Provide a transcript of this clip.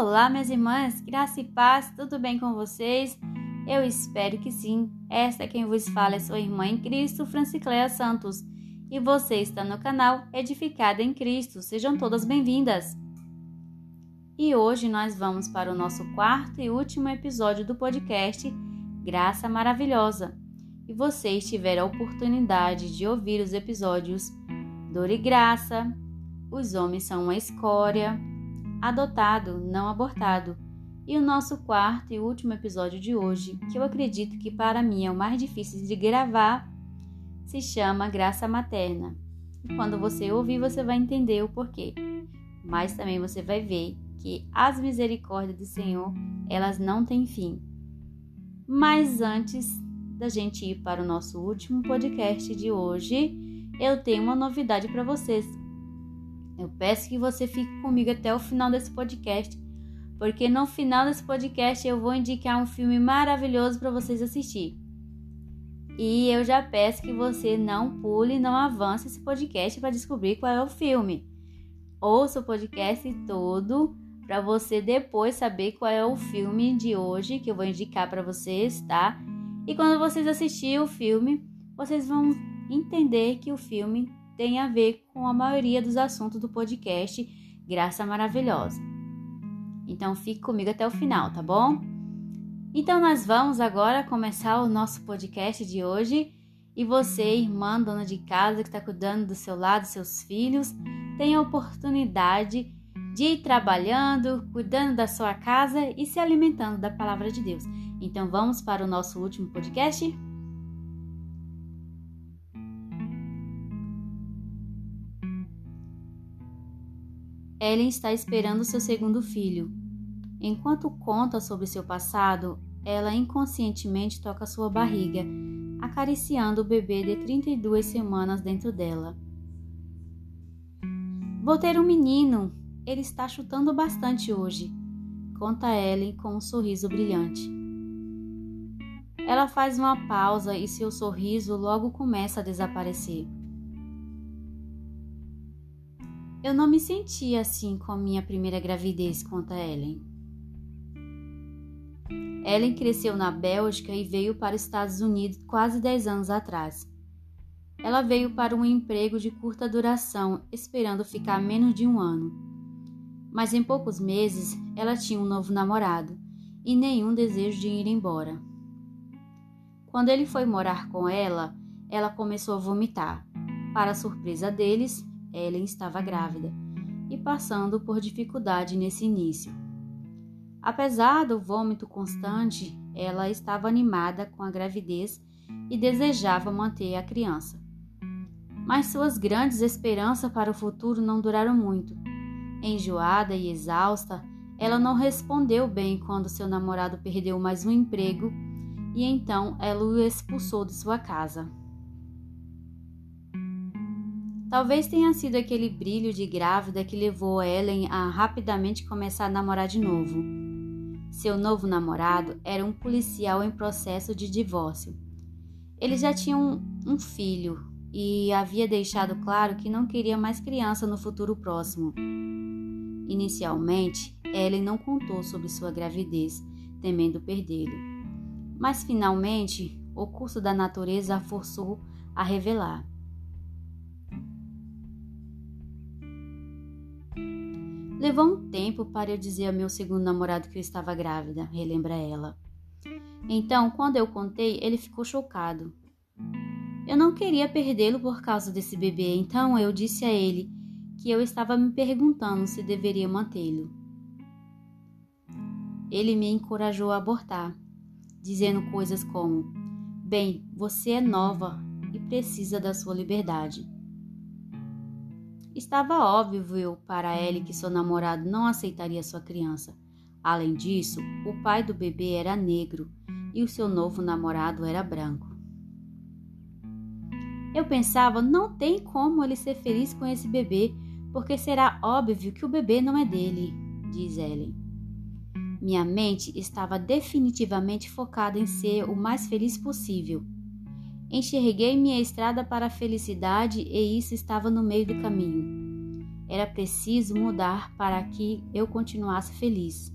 Olá, minhas irmãs, graça e paz, tudo bem com vocês? Eu espero que sim. Esta é quem vos fala é sua irmã em Cristo, Francicléia Santos, e você está no canal Edificada em Cristo. Sejam todas bem-vindas. E hoje nós vamos para o nosso quarto e último episódio do podcast Graça Maravilhosa. E vocês tiveram a oportunidade de ouvir os episódios Dor e Graça, Os Homens São uma Escória, adotado, não abortado. E o nosso quarto e último episódio de hoje, que eu acredito que para mim é o mais difícil de gravar, se chama Graça Materna. E quando você ouvir, você vai entender o porquê. Mas também você vai ver que as misericórdias do Senhor, elas não têm fim. Mas antes da gente ir para o nosso último podcast de hoje, eu tenho uma novidade para vocês. Eu peço que você fique comigo até o final desse podcast, porque no final desse podcast eu vou indicar um filme maravilhoso para vocês assistir. E eu já peço que você não pule, não avance esse podcast para descobrir qual é o filme. Ouça o podcast todo para você depois saber qual é o filme de hoje que eu vou indicar para vocês, tá? E quando vocês assistirem o filme, vocês vão entender que o filme tem a ver com a maioria dos assuntos do podcast Graça Maravilhosa. Então fique comigo até o final, tá bom? Então nós vamos agora começar o nosso podcast de hoje. E você, irmã, dona de casa que está cuidando do seu lado, seus filhos, tem a oportunidade de ir trabalhando, cuidando da sua casa e se alimentando da palavra de Deus. Então vamos para o nosso último podcast? Ellen está esperando seu segundo filho. Enquanto conta sobre seu passado, ela inconscientemente toca sua barriga, acariciando o bebê de 32 semanas dentro dela. Vou ter um menino. Ele está chutando bastante hoje, conta Ellen com um sorriso brilhante. Ela faz uma pausa e seu sorriso logo começa a desaparecer. Eu não me senti assim com a minha primeira gravidez, conta Ellen. Ellen cresceu na Bélgica e veio para os Estados Unidos quase 10 anos atrás. Ela veio para um emprego de curta duração, esperando ficar menos de um ano. Mas em poucos meses ela tinha um novo namorado e nenhum desejo de ir embora. Quando ele foi morar com ela, ela começou a vomitar. Para a surpresa deles, Ellen estava grávida e passando por dificuldade nesse início. Apesar do vômito constante, ela estava animada com a gravidez e desejava manter a criança. Mas suas grandes esperanças para o futuro não duraram muito. Enjoada e exausta, ela não respondeu bem quando seu namorado perdeu mais um emprego e então ela o expulsou de sua casa. Talvez tenha sido aquele brilho de grávida que levou Ellen a rapidamente começar a namorar de novo. Seu novo namorado era um policial em processo de divórcio. Eles já tinham um, filho e havia deixado claro que não queria mais criança no futuro próximo. Inicialmente, Ellen não contou sobre sua gravidez, temendo perdê-lo. Mas finalmente, o curso da natureza a forçou a revelar. Levou um tempo para eu dizer ao meu segundo namorado que eu estava grávida, relembra ela. Então, quando eu contei, ele ficou chocado. Eu não queria perdê-lo por causa desse bebê, então eu disse a ele que eu estava me perguntando se deveria mantê-lo. Ele me encorajou a abortar, dizendo coisas como: Bem, você é nova e precisa da sua liberdade. Estava óbvio para ele que seu namorado não aceitaria sua criança. Além disso, o pai do bebê era negro e o seu novo namorado era branco. Eu pensava, não tem como ele ser feliz com esse bebê, porque será óbvio que o bebê não é dele, diz Ellen. Minha mente estava definitivamente focada em ser o mais feliz possível. Enxerguei minha estrada para a felicidade e isso estava no meio do caminho. Era preciso mudar para que eu continuasse feliz.